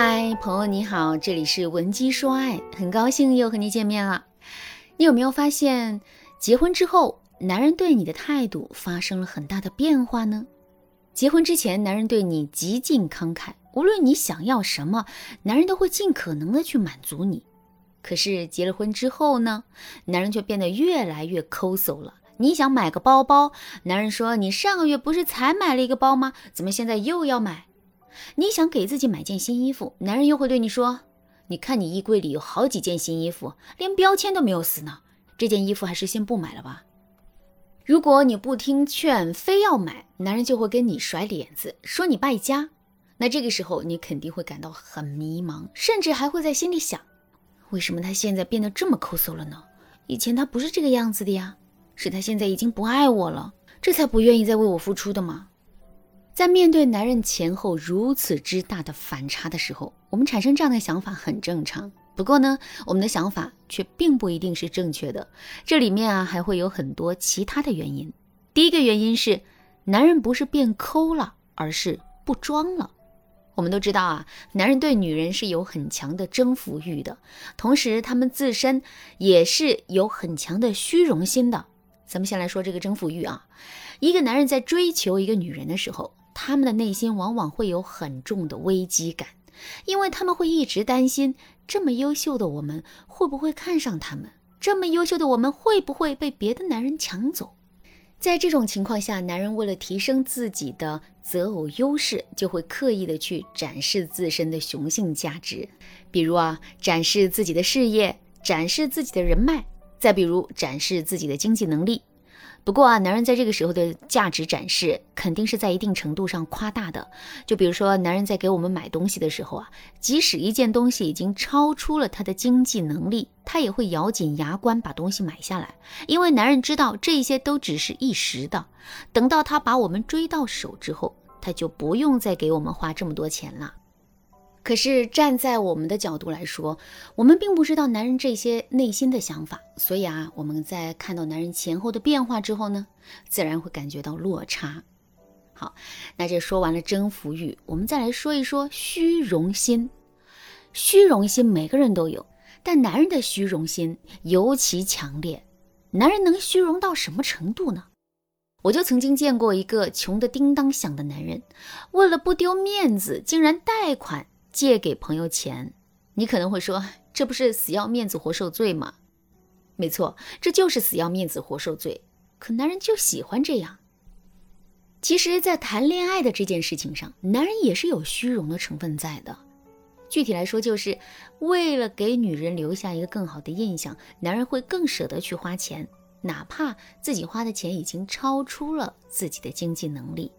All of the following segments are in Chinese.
嗨，朋友你好，这里是文姬说爱，很高兴又和你见面了。你有没有发现，结婚之后，男人对你的态度发生了很大的变化呢？结婚之前，男人对你极尽慷慨，无论你想要什么，男人都会尽可能的去满足你。可是结了婚之后呢，男人却变得越来越抠搜了。你想买个包包，男人说：“你上个月不是才买了一个包吗？怎么现在又要买？”你想给自己买件新衣服，男人又会对你说：“你看你衣柜里有好几件新衣服，连标签都没有撕呢，这件衣服还是先不买了吧。”如果你不听劝，非要买，男人就会跟你甩脸子，说你败家。那这个时候你肯定会感到很迷茫，甚至还会在心里想：为什么他现在变得这么抠搜了呢？以前他不是这个样子的呀，是他现在已经不爱我了，这才不愿意再为我付出的吗？在面对男人前后如此之大的反差的时候，我们产生这样的想法很正常。不过呢，我们的想法却并不一定是正确的。这里面啊，还会有很多其他的原因。第一个原因是，男人不是变抠了，而是不装了。我们都知道啊，男人对女人是有很强的征服欲的，同时他们自身也是有很强的虚荣心的。咱们先来说这个征服欲啊，一个男人在追求一个女人的时候。他们的内心往往会有很重的危机感，因为他们会一直担心：这么优秀的我们会不会看上他们？这么优秀的我们会不会被别的男人抢走？在这种情况下，男人为了提升自己的择偶优势，就会刻意的去展示自身的雄性价值，比如啊，展示自己的事业，展示自己的人脉，再比如展示自己的经济能力。不过啊，男人在这个时候的价值展示肯定是在一定程度上夸大的。就比如说，男人在给我们买东西的时候啊，即使一件东西已经超出了他的经济能力，他也会咬紧牙关把东西买下来，因为男人知道这些都只是一时的，等到他把我们追到手之后，他就不用再给我们花这么多钱了。可是站在我们的角度来说，我们并不知道男人这些内心的想法，所以啊，我们在看到男人前后的变化之后呢，自然会感觉到落差。好，那这说完了征服欲，我们再来说一说虚荣心。虚荣心每个人都有，但男人的虚荣心尤其强烈。男人能虚荣到什么程度呢？我就曾经见过一个穷得叮当响的男人，为了不丢面子，竟然贷款。借给朋友钱，你可能会说，这不是死要面子活受罪吗？没错，这就是死要面子活受罪。可男人就喜欢这样。其实，在谈恋爱的这件事情上，男人也是有虚荣的成分在的。具体来说，就是为了给女人留下一个更好的印象，男人会更舍得去花钱，哪怕自己花的钱已经超出了自己的经济能力。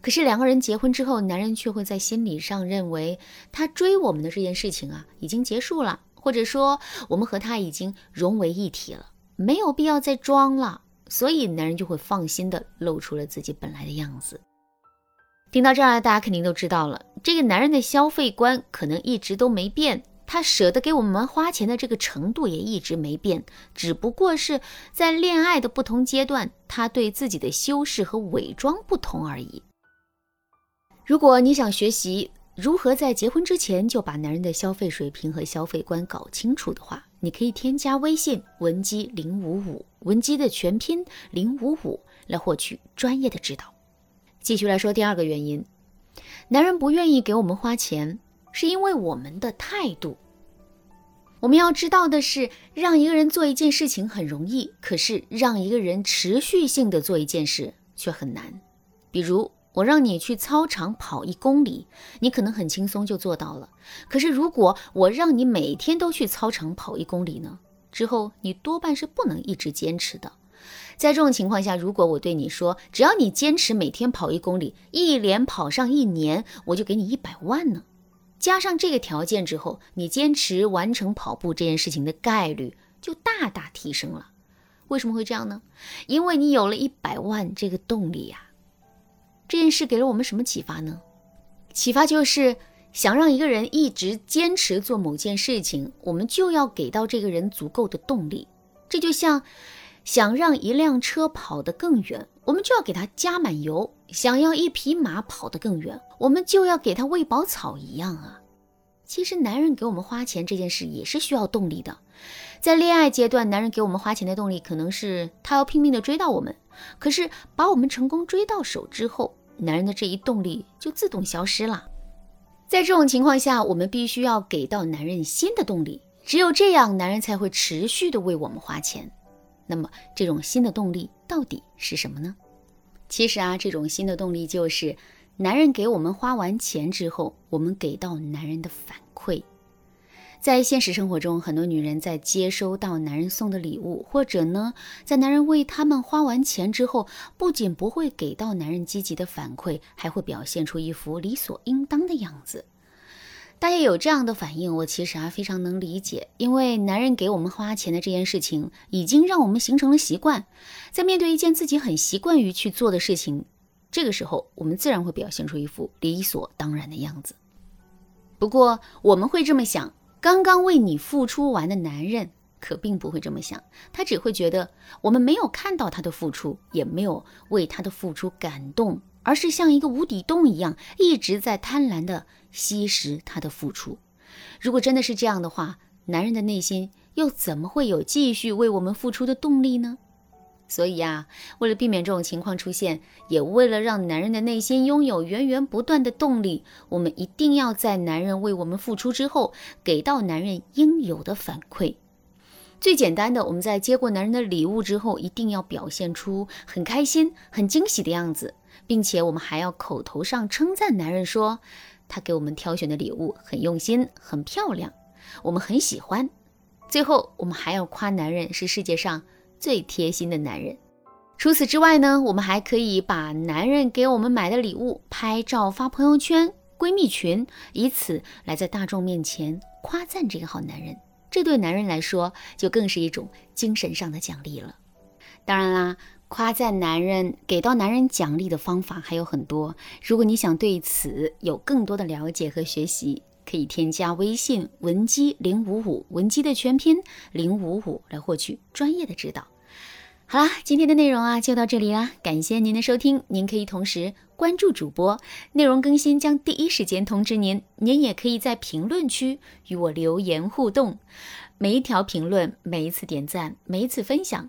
可是两个人结婚之后，男人却会在心理上认为他追我们的这件事情啊已经结束了，或者说我们和他已经融为一体了，没有必要再装了，所以男人就会放心的露出了自己本来的样子。听到这儿，大家肯定都知道了，这个男人的消费观可能一直都没变，他舍得给我们花钱的这个程度也一直没变，只不过是在恋爱的不同阶段，他对自己的修饰和伪装不同而已。如果你想学习如何在结婚之前就把男人的消费水平和消费观搞清楚的话，你可以添加微信文姬零五五，文姬的全拼零五五，来获取专业的指导。继续来说第二个原因，男人不愿意给我们花钱，是因为我们的态度。我们要知道的是，让一个人做一件事情很容易，可是让一个人持续性的做一件事却很难。比如。我让你去操场跑一公里，你可能很轻松就做到了。可是如果我让你每天都去操场跑一公里呢？之后你多半是不能一直坚持的。在这种情况下，如果我对你说，只要你坚持每天跑一公里，一连跑上一年，我就给你一百万呢。加上这个条件之后，你坚持完成跑步这件事情的概率就大大提升了。为什么会这样呢？因为你有了一百万这个动力呀。这件事给了我们什么启发呢？启发就是想让一个人一直坚持做某件事情，我们就要给到这个人足够的动力。这就像想让一辆车跑得更远，我们就要给它加满油；想要一匹马跑得更远，我们就要给它喂饱草一样啊。其实男人给我们花钱这件事也是需要动力的。在恋爱阶段，男人给我们花钱的动力可能是他要拼命的追到我们，可是把我们成功追到手之后，男人的这一动力就自动消失了。在这种情况下，我们必须要给到男人新的动力，只有这样，男人才会持续的为我们花钱。那么，这种新的动力到底是什么呢？其实啊，这种新的动力就是。男人给我们花完钱之后，我们给到男人的反馈。在现实生活中，很多女人在接收到男人送的礼物，或者呢，在男人为他们花完钱之后，不仅不会给到男人积极的反馈，还会表现出一副理所应当的样子。大家有这样的反应，我其实啊非常能理解，因为男人给我们花钱的这件事情，已经让我们形成了习惯，在面对一件自己很习惯于去做的事情。这个时候，我们自然会表现出一副理所当然的样子。不过，我们会这么想：刚刚为你付出完的男人，可并不会这么想。他只会觉得我们没有看到他的付出，也没有为他的付出感动，而是像一个无底洞一样，一直在贪婪地吸食他的付出。如果真的是这样的话，男人的内心又怎么会有继续为我们付出的动力呢？所以啊，为了避免这种情况出现，也为了让男人的内心拥有源源不断的动力，我们一定要在男人为我们付出之后，给到男人应有的反馈。最简单的，我们在接过男人的礼物之后，一定要表现出很开心、很惊喜的样子，并且我们还要口头上称赞男人，说他给我们挑选的礼物很用心、很漂亮，我们很喜欢。最后，我们还要夸男人是世界上。最贴心的男人。除此之外呢，我们还可以把男人给我们买的礼物拍照发朋友圈、闺蜜群，以此来在大众面前夸赞这个好男人。这对男人来说，就更是一种精神上的奖励了。当然啦，夸赞男人、给到男人奖励的方法还有很多。如果你想对此有更多的了解和学习，可以添加微信文姬零五五，文姬的全拼零五五，来获取专业的指导。好啦，今天的内容啊就到这里啦，感谢您的收听。您可以同时关注主播，内容更新将第一时间通知您。您也可以在评论区与我留言互动，每一条评论、每一次点赞、每一次分享，